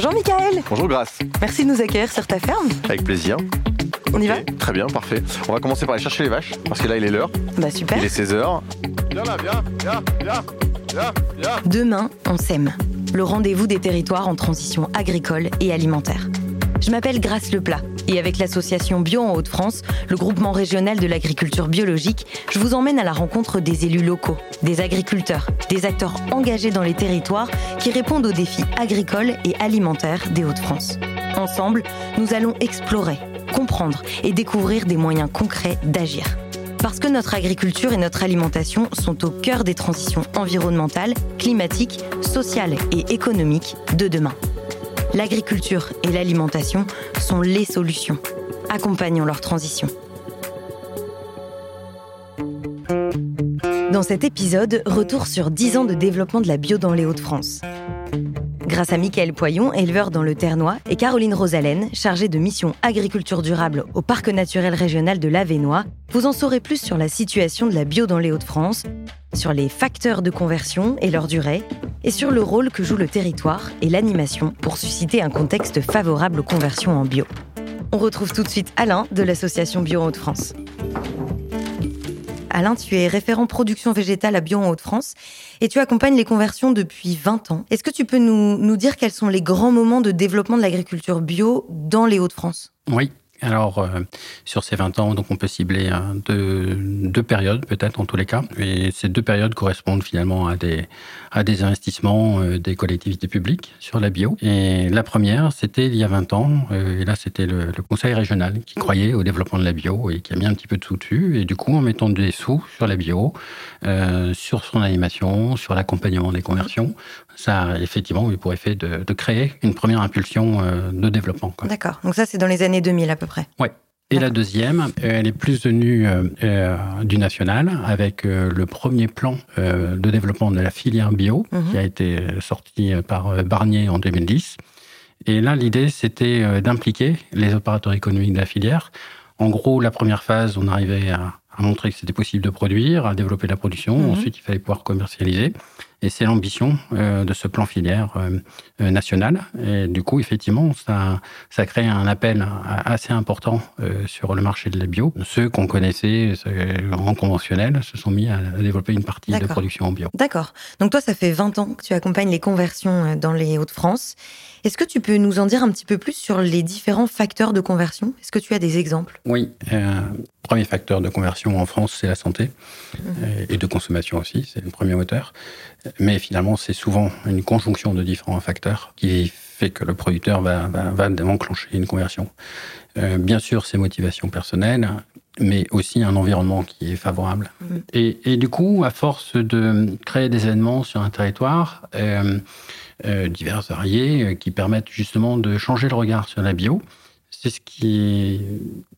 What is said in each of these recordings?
Bonjour Michael. Bonjour Grace. Merci de nous accueillir sur ta ferme. Avec plaisir. On y va Très bien, parfait. On va commencer par aller chercher les vaches, parce que là il est l'heure. Bah super. Il est 16h. Viens là, viens, viens, viens, viens, viens. Demain, on sème. Le rendez-vous des territoires en transition agricole et alimentaire. Je m'appelle Grace Leplat et avec l'association Bio en Hauts-de-France, le groupement régional de l'agriculture biologique, je vous emmène à la rencontre des élus locaux, des agriculteurs, des acteurs engagés dans les territoires qui répondent aux défis agricoles et alimentaires des Hauts-de-France. Ensemble, nous allons explorer, comprendre et découvrir des moyens concrets d'agir. Parce que notre agriculture et notre alimentation sont au cœur des transitions environnementales, climatiques, sociales et économiques de demain. L'agriculture et l'alimentation sont les solutions. Accompagnons leur transition. Dans cet épisode, retour sur 10 ans de développement de la bio dans les Hauts-de-France. Grâce à Michael Poyon, éleveur dans le Ternois, et Caroline Rosalène, chargée de mission agriculture durable au Parc naturel régional de l'Avenois, vous en saurez plus sur la situation de la bio dans les Hauts-de-France, sur les facteurs de conversion et leur durée, et sur le rôle que joue le territoire et l'animation pour susciter un contexte favorable aux conversions en bio. On retrouve tout de suite Alain de l'association Bio en Hauts-de-France. Alain, tu es référent production végétale à Bio en Hauts-de-France et tu accompagnes les conversions depuis 20 ans. Est-ce que tu peux nous, nous dire quels sont les grands moments de développement de l'agriculture bio dans les Hauts-de-France? Oui. Alors, euh, sur ces 20 ans, donc on peut cibler euh, deux, deux, périodes, peut-être en tous les cas. Et ces deux périodes correspondent finalement à des, à des investissements euh, des collectivités publiques sur la bio. Et la première, c'était il y a 20 ans, et là, c'était le, le, conseil régional qui croyait au développement de la bio et qui a mis un petit peu de sous dessus. Et du coup, en mettant des sous sur la bio, sur son animation, sur l'accompagnement des conversions, ça a effectivement eu pour effet de, de créer une première impulsion de développement. D'accord. Donc ça, c'est dans les années 2000 à peu près. Oui. Et la deuxième, elle est plus venue euh, du national avec euh, le premier plan euh, de développement de la filière bio mmh. qui a été sorti par Barnier en 2010. Et là, l'idée, c'était d'impliquer les opérateurs économiques de la filière. En gros, la première phase, on arrivait à, à montrer que c'était possible de produire, à développer la production. Mmh. Ensuite, il fallait pouvoir commercialiser. Et c'est l'ambition euh, de ce plan filière euh, national. Et du coup, effectivement, ça, ça crée un appel assez important euh, sur le marché de la bio. Ceux qu'on connaissait en conventionnel se sont mis à développer une partie de production en bio. D'accord. Donc toi, ça fait 20 ans que tu accompagnes les conversions dans les Hauts-de-France. Est-ce que tu peux nous en dire un petit peu plus sur les différents facteurs de conversion? Est-ce que tu as des exemples? Oui. Euh, premier facteur de conversion en France, c'est la santé mmh. et de consommation aussi. C'est le premier moteur. Mais finalement, c'est souvent une conjonction de différents facteurs qui fait que le producteur va, va, va enclencher une conversion. Euh, bien sûr, ses motivations personnelles, mais aussi un environnement qui est favorable. Mmh. Et, et, du coup, à force de créer des événements sur un territoire, euh, euh, divers, variés, euh, qui permettent justement de changer le regard sur la bio. C'est ce qui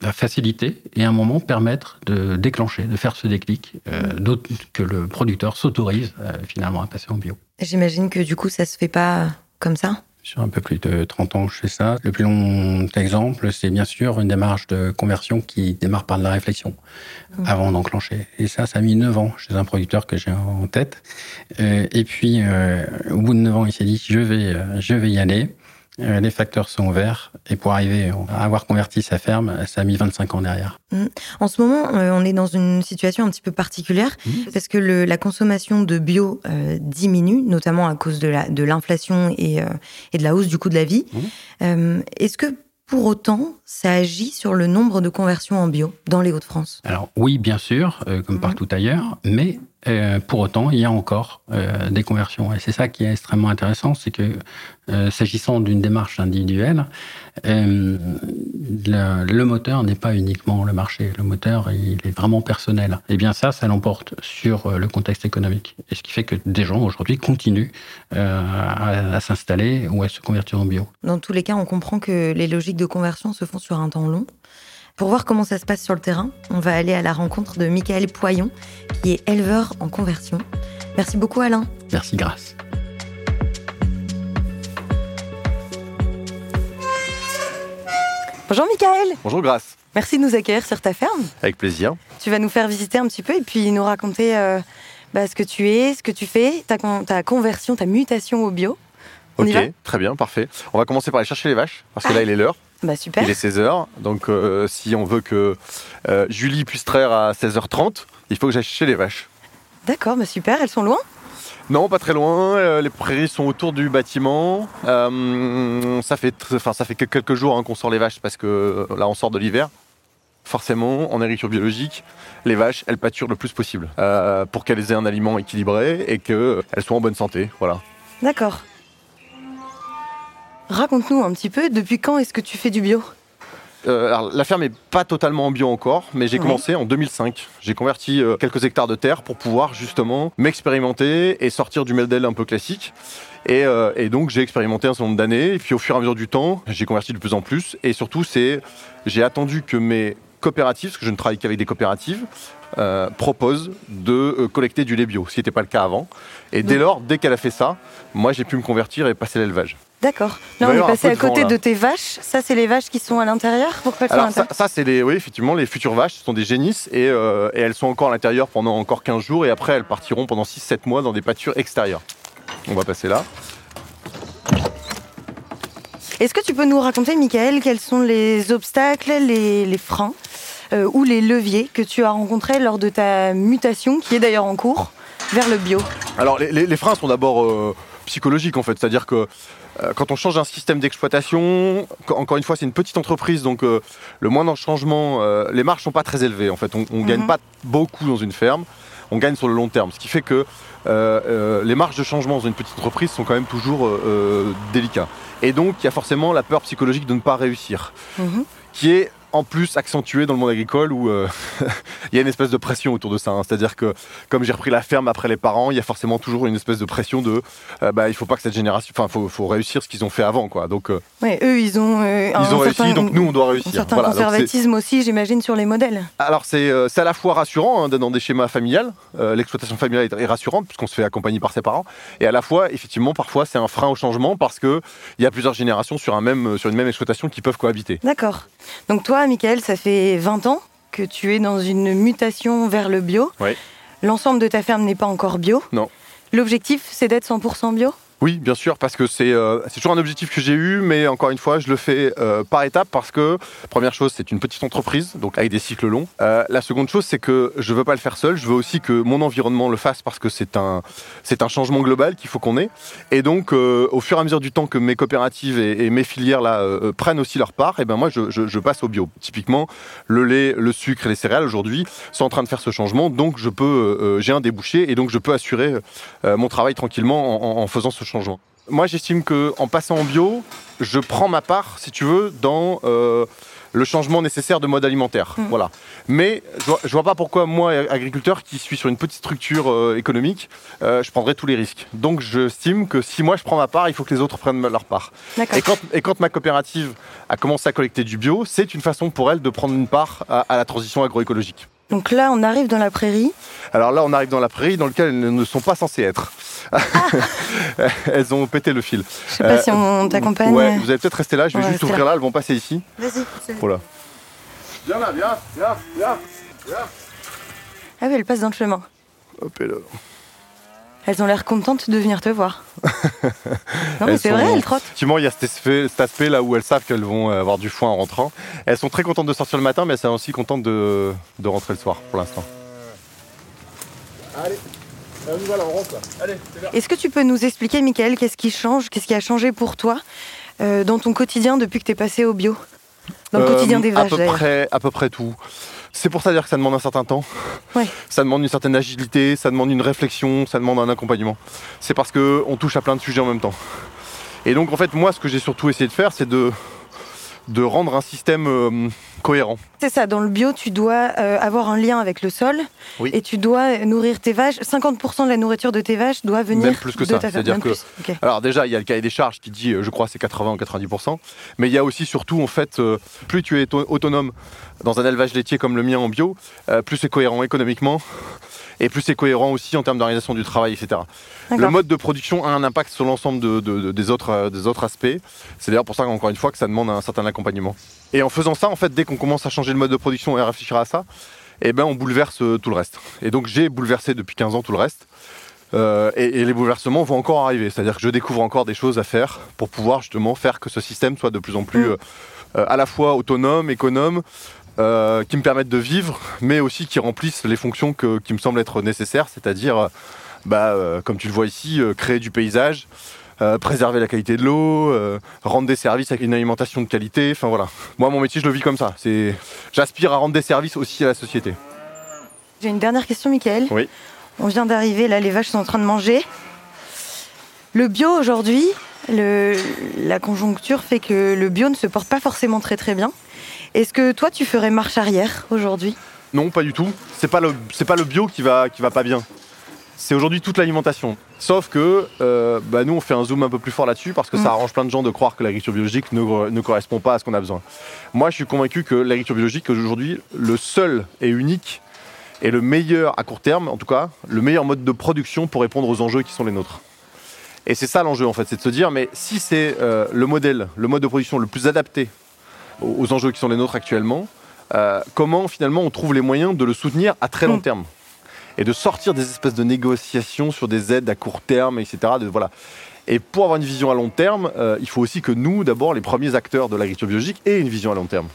va faciliter et à un moment permettre de déclencher, de faire ce déclic, euh, d'autre que le producteur s'autorise euh, finalement à passer en bio. J'imagine que du coup, ça se fait pas comme ça? Sur un peu plus de 30 ans, je fais ça. Le plus long exemple, c'est bien sûr une démarche de conversion qui démarre par de la réflexion mmh. avant d'enclencher. Et ça, ça a mis 9 ans chez un producteur que j'ai en tête. Euh, et puis, euh, au bout de 9 ans, il s'est dit, je vais, euh, je vais y aller. Euh, les facteurs sont ouverts. Et pour arriver à avoir converti sa ferme, ça a mis 25 ans derrière. Mmh. En ce moment, euh, on est dans une situation un petit peu particulière mmh. parce que le, la consommation de bio euh, diminue, notamment à cause de l'inflation et, euh, et, de la hausse du coût de la vie. Mmh. Est-ce que pour autant, ça agit sur le nombre de conversions en bio dans les Hauts-de-France? Alors oui, bien sûr, comme partout ailleurs, mais euh, pour autant, il y a encore euh, des conversions. Et c'est ça qui est extrêmement intéressant, c'est que euh, s'agissant d'une démarche individuelle, le, moteur n'est pas uniquement le marché. Le moteur, il est vraiment personnel. Et bien ça, ça l'emporte sur le contexte économique. Et ce qui fait que des gens aujourd'hui continuent à s'installer ou à se convertir en bio. Dans tous les cas, on comprend que les logiques de conversion se font sur un temps long. Pour voir comment ça se passe sur le terrain, on va aller à la rencontre de Michael Poyon, qui est éleveur en conversion. Merci beaucoup Alain. Merci Grâce. Bonjour Michael. Bonjour Grâce. Merci de nous accueillir sur ta ferme. Avec plaisir. Tu vas nous faire visiter un petit peu et puis nous raconter euh, bah, ce que tu es, ce que tu fais, ta, ta conversion, ta mutation au bio. On y ok, va? très bien, parfait. On va commencer par aller chercher les vaches, parce que là, il est l'heure. Bah super. Il est 16h. Donc, euh, si on veut que euh, Julie puisse traire à 16h30, il faut que j'aille chercher les vaches. D'accord, bah super. Elles sont loin? Non, pas très loin. euh, les prairies sont autour du bâtiment. Ça, fait enfin, ça fait que quelques jours hein, qu'on sort les vaches parce que là, on sort de l'hiver. Forcément, en agriculture biologique, les vaches, elles pâturent le plus possible pour qu'elles aient un aliment équilibré et qu'elles soient en bonne santé. Voilà. D'accord. Raconte-nous un petit peu, depuis quand est-ce que tu fais du bio? Euh, alors, la ferme n'est pas totalement en bio encore, mais j'ai Ouais. commencé en 2005. J'ai converti euh, quelques hectares de terre pour pouvoir justement m'expérimenter et sortir du meldel un peu classique. Et, euh, et donc j'ai expérimenté un certain nombre d'années, et puis au fur et à mesure du temps, j'ai converti de plus en plus. Et surtout, c'est j'ai attendu que mes coopératives, parce que je ne travaille qu'avec des coopératives, euh, proposent de euh, collecter du lait bio, ce qui n'était pas le cas avant. Et dès Donc- lors, dès qu'elle a fait ça, moi j'ai pu me convertir et passer l'élevage. D'accord. Là, on est passé à vent, côté de tes vaches. Ça, c'est les vaches qui sont à l'intérieur Pourquoi elles sont à Alors ça, c'est les, oui, effectivement, les futures vaches, ce sont des génisses et, euh, et elles sont encore à l'intérieur pendant encore 15 jours et après elles partiront pendant 6-7 mois dans des pâtures extérieures. On va passer là. Est-ce que tu peux nous raconter, Michael, quels sont les obstacles, les, les freins? Euh, ou les leviers que tu as rencontrés lors de ta mutation, qui est d'ailleurs en cours, vers le bio Alors les, les- les freins sont d'abord euh, psychologiques en fait, c'est-à-dire que euh, quand on change un système d'exploitation, encore une fois c'est une petite entreprise donc euh, le moindre changement, les marges sont pas très élevées en fait, on, on gagne Mhm. pas beaucoup dans une ferme, on gagne sur le long terme, ce qui fait que les marges de changement dans une petite entreprise sont quand même toujours délicats. Et donc il y a forcément la peur psychologique de ne pas réussir. Mhm. qui est en plus accentué dans le monde agricole où euh, il y a une espèce de pression autour de ça. hein. C'est-à-dire que comme j'ai repris la ferme après les parents, il y a forcément toujours une espèce de pression de euh, bah, il faut pas que cette génération, enfin faut, faut réussir ce qu'ils ont fait avant quoi. Donc euh, Ouais, eux, ils ont, un ils ont réussi, certain- donc nous on doit un réussir. certain Voilà, conservatisme aussi, j'imagine, sur les modèles. alors c'est à la fois rassurant hein, d'être dans des schémas familiales, l'exploitation familiale est, est rassurante puisqu'on se fait accompagner par ses parents, et à la fois effectivement parfois c'est un frein au changement parce que il y a plusieurs générations sur un même sur une même exploitation qui peuvent cohabiter. D'accord. Donc toi, Michael, ça fait 20 ans que tu es dans une mutation vers le bio. Oui. L'ensemble de ta ferme n'est pas encore bio. Non. L'objectif, c'est d'être 100% bio? Oui, bien sûr, parce que c'est euh, toujours un objectif que j'ai eu, mais encore une fois, je le fais euh, par étapes parce que, première chose, c'est une petite entreprise, donc avec des cycles longs. Euh, la seconde chose, c'est que je veux pas le faire seul, je veux aussi que mon environnement le fasse parce que c'est un, un changement global qu'il faut qu'on ait. Et donc, euh, au fur et à mesure du temps que mes coopératives et, mes filières là euh, prennent aussi leur part, et ben moi, je, je- je passe au bio. Typiquement, le lait, le sucre et les céréales aujourd'hui sont en train de faire ce changement, donc je peux, euh, euh, j'ai un débouché et donc je peux assurer euh, mon travail tranquillement en, en- en faisant ce changement. Moi, j'estime que en passant en bio, je prends ma part, si tu veux, dans euh, le changement nécessaire de mode alimentaire. Mhm. Voilà. Mais je vois, je vois pas pourquoi moi, agriculteur, qui suis sur une petite structure euh, économique, euh, je prendrais tous les risques. Donc, j'estime que si moi je prends ma part, il faut que les autres prennent leur part. Et quand, et quand ma coopérative a commencé à collecter du bio, c'est une façon pour elle de prendre une part à- à la transition agroécologique. Donc là, on arrive dans la prairie. Alors là, on arrive dans la prairie dans laquelle elles ne sont pas censées être. elles ont pété le fil. Je sais pas Euh, si on t'accompagne. Ouais, vous allez peut-être rester là. Je vais juste ouvrir là. Elles vont passer ici. Vas-y. Voilà. Viens là, viens, viens, viens, viens. Ah oui, elle passe dans le chemin. Hop, et là. Elles ont l'air contentes de venir te voir. non, mais c'est vrai, elles trottent. Effectivement, il y a cet aspect, cet aspect là où elles savent qu'elles vont euh, avoir du foin en rentrant. Elles sont très contentes de sortir le matin, mais elles sont aussi contentes de, de rentrer le soir pour l'instant. Allez, on rentre. Allez. Est-ce que tu peux nous expliquer, Michael, qu'est-ce qui change, qu'est-ce qui a changé pour toi euh, dans ton quotidien depuis que tu es passé au bio? Dans le Euh, quotidien des à vaches, peu près, à peu près tout. C'est pour ça dire que ça demande un certain temps. Ouais. Ça demande une certaine agilité, ça demande une réflexion, ça demande un accompagnement. C'est parce que on touche à plein de sujets en même temps. Et donc en fait, moi, ce que j'ai surtout essayé de faire, c'est de de rendre un système euh, cohérent. C'est ça, dans le bio, tu dois euh, avoir un lien avec le sol Oui. et tu dois nourrir tes vaches. 50% de la nourriture de tes vaches doit venir Même plus que de ça, c'est-à-dire que-. Alors déjà, il y a le cahier des charges qui dit, euh, je crois, c'est 80 ou 90%. Mais il y a aussi surtout, en fait, euh, plus tu es auto- autonome dans un élevage laitier comme le mien en bio, plus c'est cohérent économiquement et plus c'est cohérent aussi en termes d'organisation du travail, etc. Le mode de production a un impact sur l'ensemble de- de- de- des, autres, euh, des autres aspects. C'est d'ailleurs pour ça qu'encore une fois que ça demande un certain accompagnement. Et en faisant ça, en fait, dès qu'on commence à changer le mode de production et à réfléchir à ça, eh ben, on bouleverse euh, tout le reste. Et donc j'ai bouleversé depuis 15 ans tout le reste. Euh, et, les bouleversements vont encore arriver. C'est-à-dire que je découvre encore des choses à faire pour pouvoir justement faire que ce système soit de plus en plus mm. euh, à la fois autonome, économe, euh, qui me permettent de vivre, mais aussi qui remplissent les fonctions qui me semblent être nécessaires, c'est-à-dire, bah, comme tu le vois ici, créer du paysage, préserver la qualité de l'eau, rendre des services avec une alimentation de qualité. Enfin voilà. Moi, mon métier, je le vis comme ça. C'est, j'aspire à rendre des services aussi à la société. J'ai une dernière question, Michael. Oui. On vient d'arriver, là les vaches sont en train de manger. Le bio aujourd'hui, la conjoncture fait que le bio ne se porte pas forcément très très bien. Est-ce que toi tu ferais marche arrière aujourd'hui? Non, pas du tout. C'est pas le pas le bio qui va qui va pas bien. C'est aujourd'hui toute l'alimentation. Sauf que euh, bah, nous on fait un zoom un peu plus fort là-dessus parce que ça mm. arrange plein de gens de croire que l'agriculture biologique ne, ne correspond pas à ce qu'on a besoin. Moi je suis convaincu que l'agriculture biologique aujourd'hui le seul et unique est le meilleur à court terme, en tout cas, le meilleur mode de production pour répondre aux enjeux qui sont les nôtres. Et c'est ça l'enjeu en fait, c'est de se dire, mais si c'est euh, le modèle, le mode de production le plus adapté aux, enjeux qui sont les nôtres actuellement, euh, comment finalement on trouve les moyens de le soutenir à très long mm. terme et de sortir des espèces de négociations sur des aides à court terme, etc. De, voilà. Et pour avoir une vision à long terme, euh, il faut aussi que nous, d'abord, les premiers acteurs de l'agriculture biologique, aient une vision à long terme.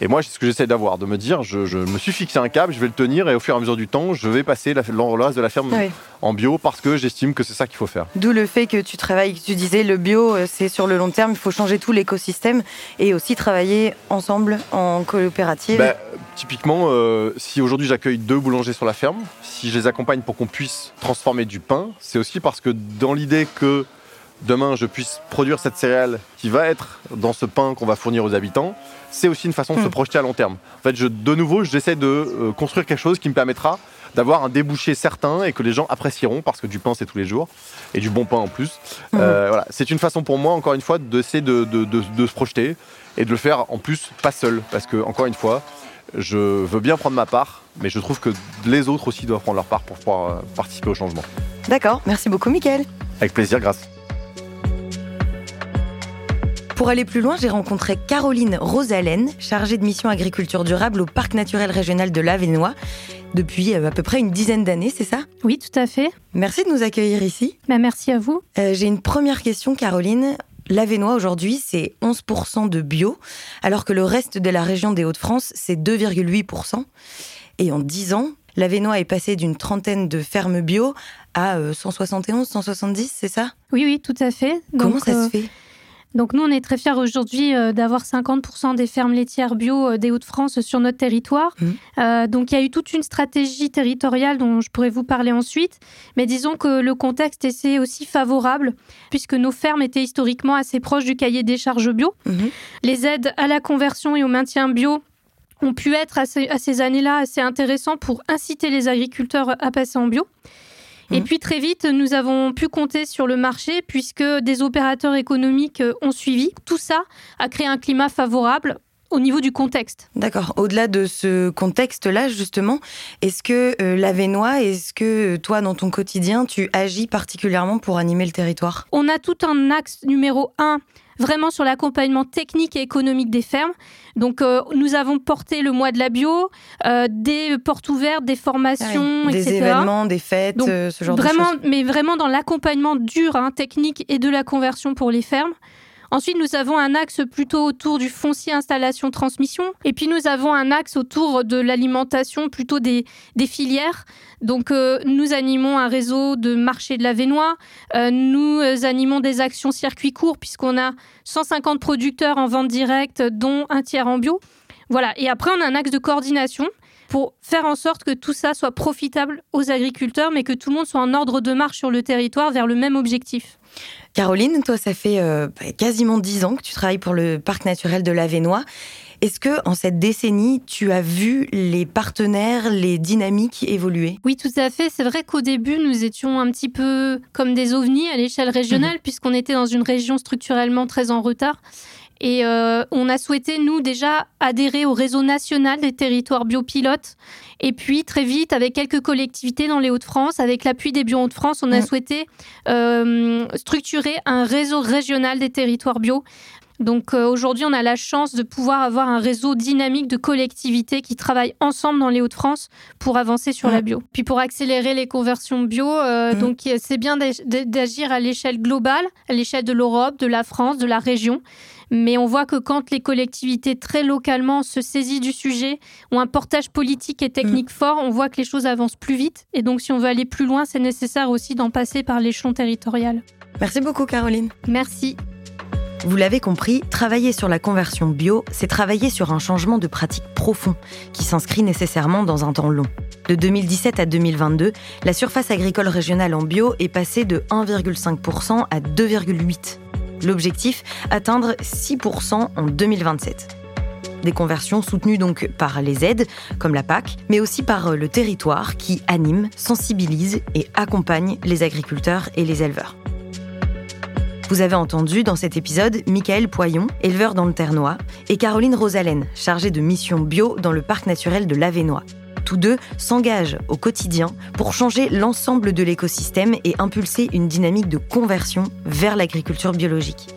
Et moi, c'est ce que j'essaie d'avoir, de me dire, je, me suis fixé un cap, je vais le tenir, et au fur et à mesure du temps, je vais passer le reste de la ferme en bio parce que j'estime que c'est ça qu'il faut faire. D'où le fait que tu travailles, tu disais, le bio, euh, c'est sur le long terme, il faut changer tout l'écosystème et aussi travailler ensemble en coopérative. Ben, typiquement, euh, si aujourd'hui j'accueille deux boulangers sur la ferme, si je les accompagne pour qu'on puisse transformer du pain, c'est aussi parce que dans l'idée que demain je puisse produire cette céréale qui va être dans ce pain qu'on va fournir aux habitants, c'est aussi une façon de se hmm. projeter à long terme. En fait, je, de nouveau, j'essaie de euh, construire quelque chose qui me permettra d'avoir un débouché certain et que les gens apprécieront parce que du pain c'est tous les jours et du bon pain en plus. Hmm. Euh, voilà. C'est une façon pour moi, encore une fois, d'essayer de, de, se projeter et de le faire en plus pas seul parce que, encore une fois, je veux bien prendre ma part, mais je trouve que les autres aussi doivent prendre leur part pour pouvoir euh, participer au changement. D'accord, merci beaucoup Mickaël. Avec plaisir, grâce. Pour aller plus loin, j'ai rencontré Caroline Rosalène, chargée de mission agriculture durable au Parc naturel régional de l'Avenois, depuis euh, à peu près une dizaine d'années, c'est ça? Oui, tout à fait. Merci de nous accueillir ici. Bah, merci à vous. Euh, j'ai une première question, Caroline. L'Avenois aujourd'hui, c'est 11% de bio, alors que le reste de la région des Hauts-de-France, c'est 2,8%. Et en 10 ans, l'Avenois est passé d'une trentaine de fermes bio à 171, euh, 170, c'est ça? Oui, oui, tout à fait. Comment ça se fait? Donc nous, on est très fiers aujourd'hui euh, d'avoir 50% des fermes laitières bio euh, des Hauts-de-France sur notre territoire. Mmh. Euh, donc il y a eu toute une stratégie territoriale dont je pourrais vous parler ensuite. Mais disons que le contexte était aussi favorable puisque nos fermes étaient historiquement assez proches du cahier des charges bio. Mmh. Les aides à la conversion et au maintien bio ont pu être à ces années-là assez intéressants pour inciter les agriculteurs à passer en bio. Et mmh. puis très vite, nous avons pu compter sur le marché puisque des opérateurs économiques ont suivi. Tout ça a créé un climat favorable au niveau du contexte. D'accord. Au-delà de ce contexte-là, justement, est-ce que euh, l'Avenois, est-ce que euh, toi, dans ton quotidien, tu agis particulièrement pour animer le territoire? On a tout un axe numéro un vraiment sur l'accompagnement technique et économique des fermes. Donc, euh, nous avons porté le mois de la bio, euh, des portes ouvertes, des formations, ah des événements, des fêtes, euh, ce genre vraiment, de choses. Mais vraiment dans l'accompagnement dur, hein, technique et de la conversion pour les fermes. Ensuite, nous avons un axe plutôt autour du foncier installation transmission. Et puis, nous avons un axe autour de l'alimentation, plutôt des, filières. Donc, euh, nous animons un réseau de marché de la Vénois. Euh, nous animons des actions circuits courts, puisqu'on a 150 producteurs en vente directe, dont un tiers en bio. Voilà. Et après, on a un axe de coordination pour faire en sorte que tout ça soit profitable aux agriculteurs, mais que tout le monde soit en ordre de marche sur le territoire vers le même objectif. Caroline, toi, ça fait euh, bah, quasiment dix ans que tu travailles pour le parc naturel de l'Avenois. Est-ce que en cette décennie, tu as vu les partenaires, les dynamiques évoluer? Oui, tout à fait. C'est vrai qu'au début, nous étions un petit peu comme des ovnis à l'échelle régionale, mmh. puisqu'on était dans une région structurellement très en retard. Et euh, on a souhaité, nous, déjà adhérer au réseau national des territoires biopilotes. Et puis, très vite, avec quelques collectivités dans les Hauts-de-France, avec l'appui des Bio Hauts-de-France, on a souhaité euh, structurer un réseau régional des territoires bio Donc euh, aujourd'hui, on a la chance de pouvoir avoir un réseau dynamique de collectivités qui travaillent ensemble dans les Hauts-de-France pour avancer sur la bio. Puis pour accélérer les conversions bio, euh, donc c'est bien d'agir à l'échelle globale, à l'échelle de l'Europe, de la France, de la région. Mais on voit que quand les collectivités très localement se saisissent du sujet, ont un portage politique et technique fort, on voit que les choses avancent plus vite. Et donc si on veut aller plus loin, c'est nécessaire aussi d'en passer par l'échelon territorial. Merci beaucoup Caroline. Merci. Vous l'avez compris, travailler sur la conversion bio, c'est travailler sur un changement de pratique profond qui s'inscrit nécessairement dans un temps long. De 2017 à 2022, la surface agricole régionale en bio est passée de 1,5% à 2,8%. L'objectif, atteindre 6% en 2027. Des conversions soutenues donc par les aides, comme la PAC, mais aussi par le territoire qui anime, sensibilise et accompagne les agriculteurs et les éleveurs. Vous avez entendu dans cet épisode Michael Poyon, éleveur dans le Ternois, et Caroline Rosalène, chargée de mission bio dans le parc naturel de l'Avenois. Tous deux s'engagent au quotidien pour changer l'ensemble de l'écosystème et impulser une dynamique de conversion vers l'agriculture biologique.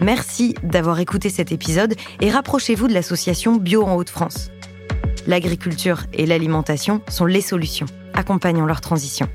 Merci d'avoir écouté cet épisode et rapprochez-vous de l'association Bio en Haute-France. L'agriculture et l'alimentation sont les solutions. Accompagnons leur transition.